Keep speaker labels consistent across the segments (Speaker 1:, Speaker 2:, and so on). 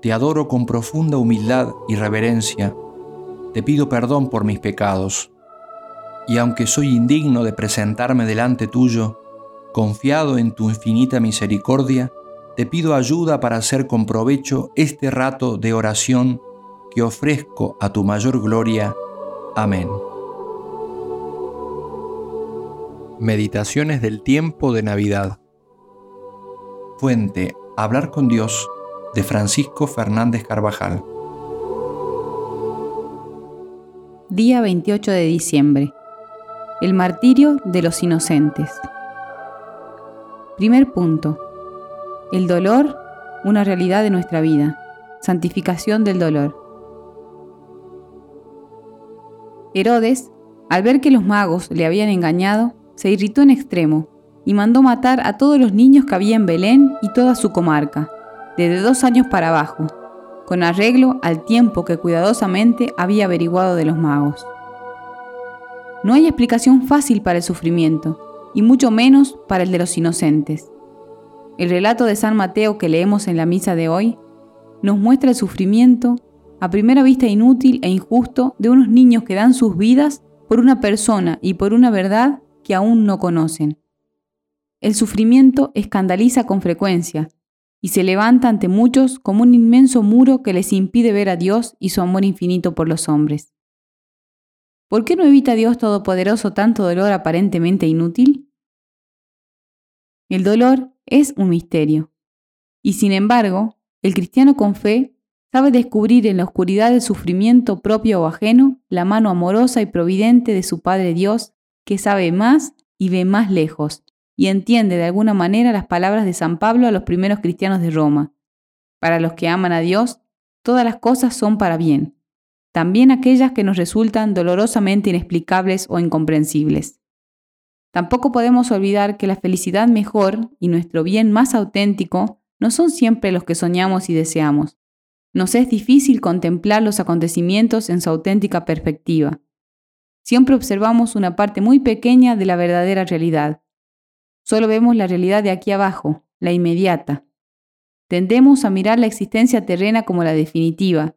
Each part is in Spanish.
Speaker 1: Te adoro con profunda humildad y reverencia. Te pido perdón por mis pecados. Y aunque soy indigno de presentarme delante tuyo, confiado en tu infinita misericordia, te pido ayuda para hacer con provecho este rato de oración que ofrezco a tu mayor gloria. Amén. Meditaciones del tiempo de Navidad. Fuente Hablar con Dios de Francisco Fernández Carvajal.
Speaker 2: Día 28 de diciembre. El martirio de los inocentes. Primer punto. El dolor, una realidad de nuestra vida. Santificación del dolor. Herodes, al ver que los magos le habían engañado, se irritó en extremo y mandó matar a todos los niños que había en Belén y toda su comarca, desde dos años para abajo, con arreglo al tiempo que cuidadosamente había averiguado de los magos. No hay explicación fácil para el sufrimiento, y mucho menos para el de los inocentes. El relato de San Mateo que leemos en la misa de hoy nos muestra el sufrimiento, a primera vista inútil e injusto, de unos niños que dan sus vidas por una persona y por una verdad que aún no conocen. El sufrimiento escandaliza con frecuencia y se levanta ante muchos como un inmenso muro que les impide ver a Dios y su amor infinito por los hombres. ¿Por qué no evita Dios Todopoderoso tanto dolor aparentemente inútil? El dolor es un misterio. Y sin embargo, el cristiano con fe sabe descubrir en la oscuridad del sufrimiento propio o ajeno la mano amorosa y providente de su Padre Dios, que sabe más y ve más lejos, y entiende de alguna manera las palabras de San Pablo a los primeros cristianos de Roma. Para los que aman a Dios, todas las cosas son para bien, también aquellas que nos resultan dolorosamente inexplicables o incomprensibles. Tampoco podemos olvidar que la felicidad mejor y nuestro bien más auténtico no son siempre los que soñamos y deseamos. Nos es difícil contemplar los acontecimientos en su auténtica perspectiva. Siempre observamos una parte muy pequeña de la verdadera realidad. Solo vemos la realidad de aquí abajo, la inmediata. Tendemos a mirar la existencia terrena como la definitiva,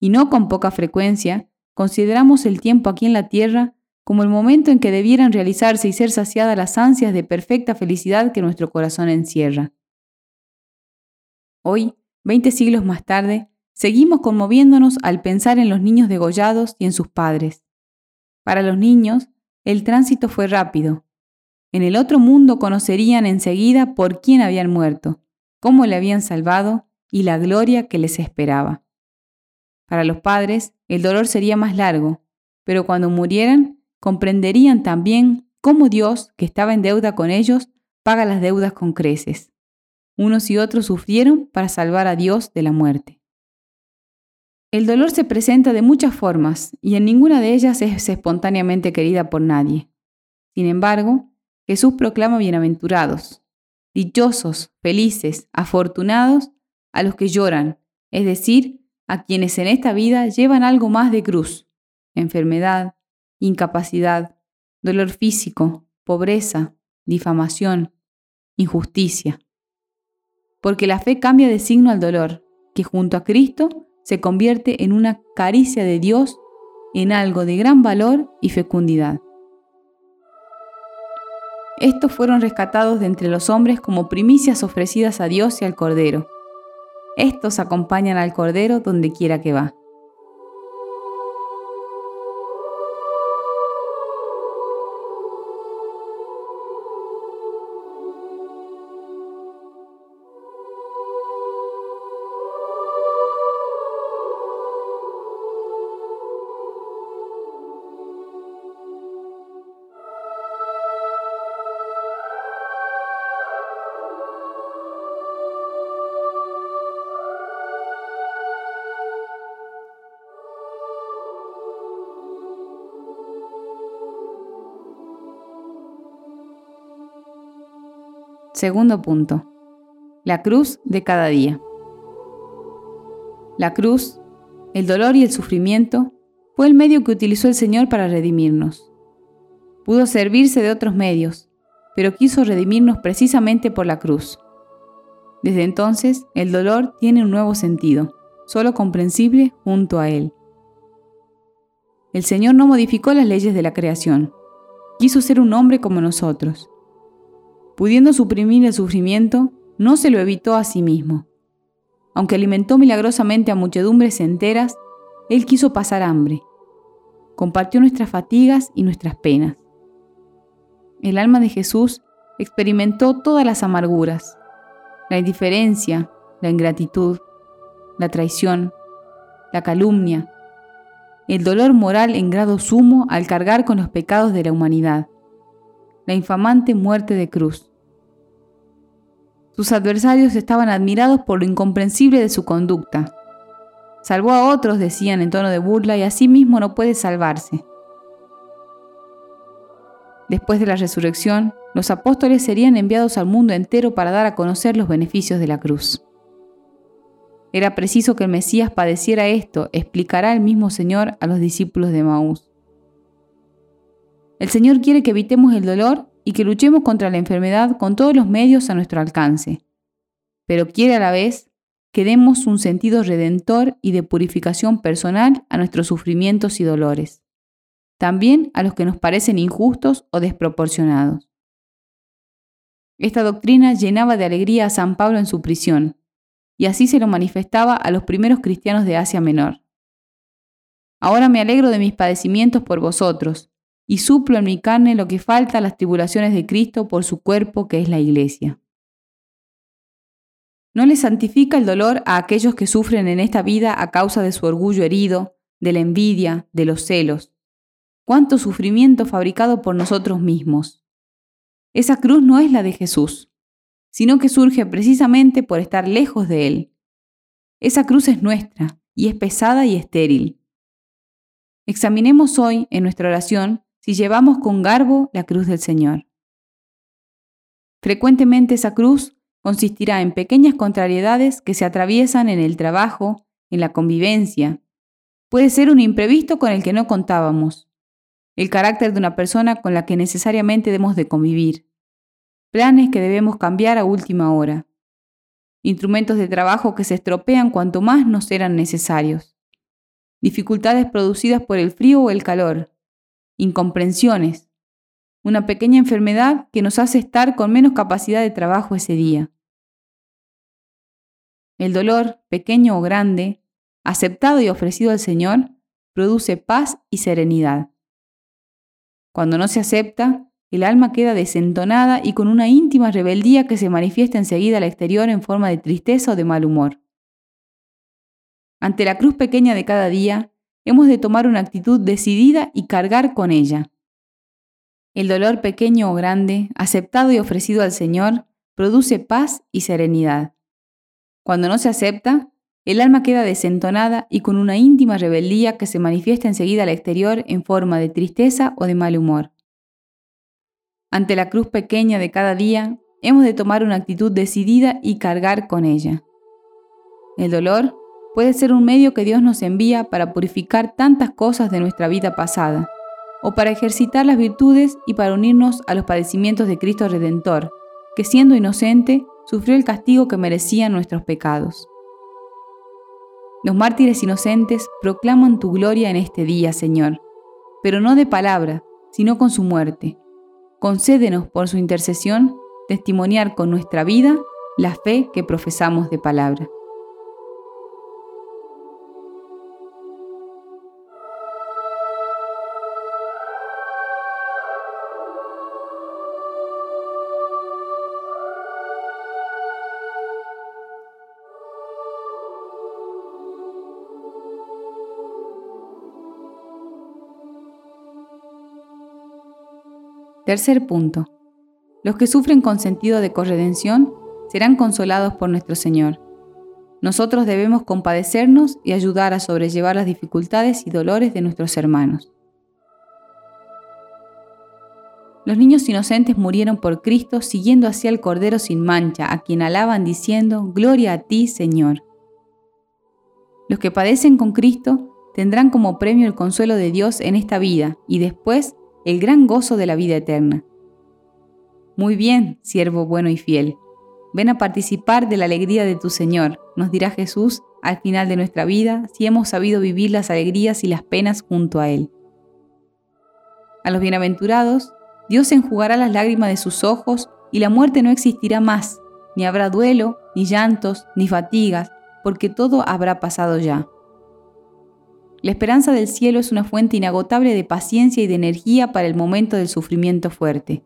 Speaker 2: y no con poca frecuencia consideramos el tiempo aquí en la Tierra como el momento en que debieran realizarse y ser saciadas las ansias de perfecta felicidad que nuestro corazón encierra. Hoy, veinte siglos más tarde, seguimos conmoviéndonos al pensar en los niños degollados y en sus padres. Para los niños, el tránsito fue rápido. En el otro mundo conocerían enseguida por quién habían muerto, cómo le habían salvado y la gloria que les esperaba. Para los padres, el dolor sería más largo, pero cuando murieran, comprenderían también cómo Dios, que estaba en deuda con ellos, paga las deudas con creces. Unos y otros sufrieron para salvar a Dios de la muerte. El dolor se presenta de muchas formas y en ninguna de ellas es espontáneamente querida por nadie. Sin embargo, Jesús proclama bienaventurados, dichosos, felices, afortunados a los que lloran, es decir, a quienes en esta vida llevan algo más de cruz, enfermedad, incapacidad, dolor físico, pobreza, difamación, injusticia. Porque la fe cambia de signo al dolor, que junto a Cristo se convierte en una caricia de Dios, en algo de gran valor y fecundidad. Estos fueron rescatados de entre los hombres como primicias ofrecidas a Dios y al Cordero. Estos acompañan al Cordero donde quiera que va. Segundo punto. La cruz de cada día. La cruz, el dolor y el sufrimiento fue el medio que utilizó el Señor para redimirnos. Pudo servirse de otros medios, pero quiso redimirnos precisamente por la cruz. Desde entonces, el dolor tiene un nuevo sentido, solo comprensible junto a Él. El Señor no modificó las leyes de la creación. Quiso ser un hombre como nosotros Pudiendo suprimir el sufrimiento, no se lo evitó a sí mismo. Aunque alimentó milagrosamente a muchedumbres enteras, Él quiso pasar hambre. Compartió nuestras fatigas y nuestras penas. El alma de Jesús experimentó todas las amarguras, la indiferencia, la ingratitud, la traición, la calumnia, el dolor moral en grado sumo al cargar con los pecados de la humanidad la infamante muerte de cruz. Sus adversarios estaban admirados por lo incomprensible de su conducta. Salvó a otros, decían en tono de burla, y así mismo no puede salvarse. Después de la resurrección, los apóstoles serían enviados al mundo entero para dar a conocer los beneficios de la cruz. Era preciso que el Mesías padeciera esto, explicará el mismo Señor a los discípulos de Maús. El Señor quiere que evitemos el dolor y que luchemos contra la enfermedad con todos los medios a nuestro alcance, pero quiere a la vez que demos un sentido redentor y de purificación personal a nuestros sufrimientos y dolores, también a los que nos parecen injustos o desproporcionados. Esta doctrina llenaba de alegría a San Pablo en su prisión, y así se lo manifestaba a los primeros cristianos de Asia Menor. Ahora me alegro de mis padecimientos por vosotros, y suplo en mi carne lo que falta a las tribulaciones de Cristo por su cuerpo que es la iglesia. No le santifica el dolor a aquellos que sufren en esta vida a causa de su orgullo herido, de la envidia, de los celos. Cuánto sufrimiento fabricado por nosotros mismos. Esa cruz no es la de Jesús, sino que surge precisamente por estar lejos de Él. Esa cruz es nuestra y es pesada y estéril. Examinemos hoy en nuestra oración si llevamos con garbo la cruz del Señor. Frecuentemente esa cruz consistirá en pequeñas contrariedades que se atraviesan en el trabajo, en la convivencia. Puede ser un imprevisto con el que no contábamos, el carácter de una persona con la que necesariamente debemos de convivir, planes que debemos cambiar a última hora, instrumentos de trabajo que se estropean cuanto más nos eran necesarios, dificultades producidas por el frío o el calor, incomprensiones, una pequeña enfermedad que nos hace estar con menos capacidad de trabajo ese día. El dolor, pequeño o grande, aceptado y ofrecido al Señor, produce paz y serenidad. Cuando no se acepta, el alma queda desentonada y con una íntima rebeldía que se manifiesta enseguida al exterior en forma de tristeza o de mal humor. Ante la cruz pequeña de cada día, hemos de tomar una actitud decidida y cargar con ella. El dolor pequeño o grande, aceptado y ofrecido al Señor, produce paz y serenidad. Cuando no se acepta, el alma queda desentonada y con una íntima rebeldía que se manifiesta enseguida al exterior en forma de tristeza o de mal humor. Ante la cruz pequeña de cada día, hemos de tomar una actitud decidida y cargar con ella. El dolor puede ser un medio que Dios nos envía para purificar tantas cosas de nuestra vida pasada, o para ejercitar las virtudes y para unirnos a los padecimientos de Cristo Redentor, que siendo inocente, sufrió el castigo que merecían nuestros pecados. Los mártires inocentes proclaman tu gloria en este día, Señor, pero no de palabra, sino con su muerte. Concédenos por su intercesión testimoniar con nuestra vida la fe que profesamos de palabra. Tercer punto. Los que sufren con sentido de corredención serán consolados por nuestro Señor. Nosotros debemos compadecernos y ayudar a sobrellevar las dificultades y dolores de nuestros hermanos. Los niños inocentes murieron por Cristo siguiendo hacia el Cordero sin mancha, a quien alaban diciendo, Gloria a ti, Señor. Los que padecen con Cristo tendrán como premio el consuelo de Dios en esta vida y después el gran gozo de la vida eterna. Muy bien, siervo bueno y fiel. Ven a participar de la alegría de tu Señor, nos dirá Jesús al final de nuestra vida si hemos sabido vivir las alegrías y las penas junto a Él. A los bienaventurados, Dios enjugará las lágrimas de sus ojos y la muerte no existirá más, ni habrá duelo, ni llantos, ni fatigas, porque todo habrá pasado ya. La esperanza del cielo es una fuente inagotable de paciencia y de energía para el momento del sufrimiento fuerte.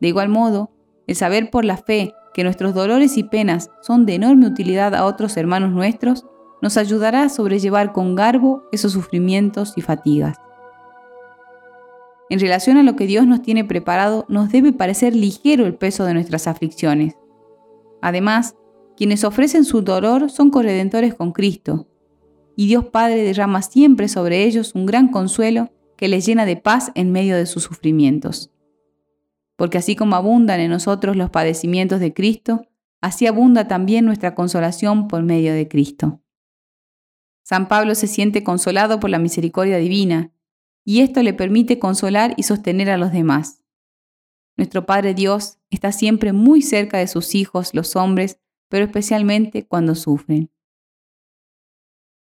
Speaker 2: De igual modo, el saber por la fe que nuestros dolores y penas son de enorme utilidad a otros hermanos nuestros, nos ayudará a sobrellevar con garbo esos sufrimientos y fatigas. En relación a lo que Dios nos tiene preparado, nos debe parecer ligero el peso de nuestras aflicciones. Además, quienes ofrecen su dolor son corredentores con Cristo, y Dios Padre derrama siempre sobre ellos un gran consuelo que les llena de paz en medio de sus sufrimientos. Porque así como abundan en nosotros los padecimientos de Cristo, así abunda también nuestra consolación por medio de Cristo. San Pablo se siente consolado por la misericordia divina y esto le permite consolar y sostener a los demás. Nuestro Padre Dios está siempre muy cerca de sus hijos, los hombres, pero especialmente cuando sufren.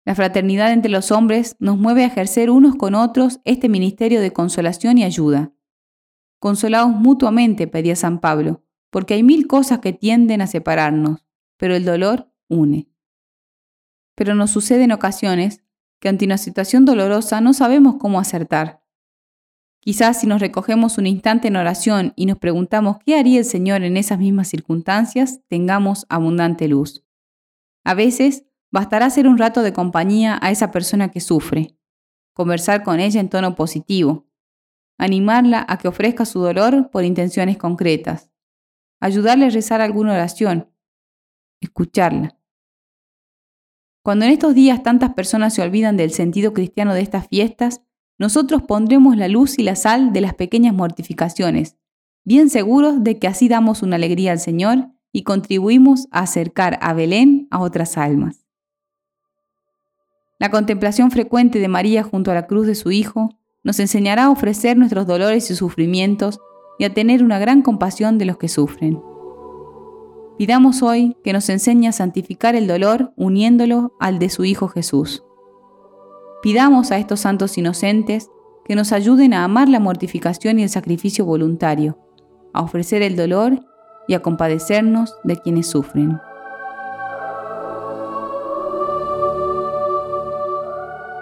Speaker 2: La fraternidad entre los hombres nos mueve a ejercer unos con otros este ministerio de consolación y ayuda. Consolaos mutuamente, pedía San Pablo, porque hay mil cosas que tienden a separarnos, pero el dolor une. Pero nos sucede en ocasiones que ante una situación dolorosa no sabemos cómo acertar. Quizás si nos recogemos un instante en oración y nos preguntamos qué haría el Señor en esas mismas circunstancias, tengamos abundante luz. A veces bastará hacer un rato de compañía a esa persona que sufre, conversar con ella en tono positivo, animarla a que ofrezca su dolor por intenciones concretas, ayudarle a rezar alguna oración, escucharla. Cuando en estos días tantas personas se olvidan del sentido cristiano de estas fiestas, nosotros pondremos la luz y la sal de las pequeñas mortificaciones, bien seguros de que así damos una alegría al Señor y contribuimos a acercar a Belén a otras almas. La contemplación frecuente de María junto a la cruz de su Hijo nos enseñará a ofrecer nuestros dolores y sufrimientos y a tener una gran compasión de los que sufren. Pidamos hoy que nos enseñe a santificar el dolor uniéndolo al de su Hijo Jesús. Pidamos a estos santos inocentes que nos ayuden a amar la mortificación y el sacrificio voluntario, a ofrecer el dolor y a compadecernos de quienes sufren.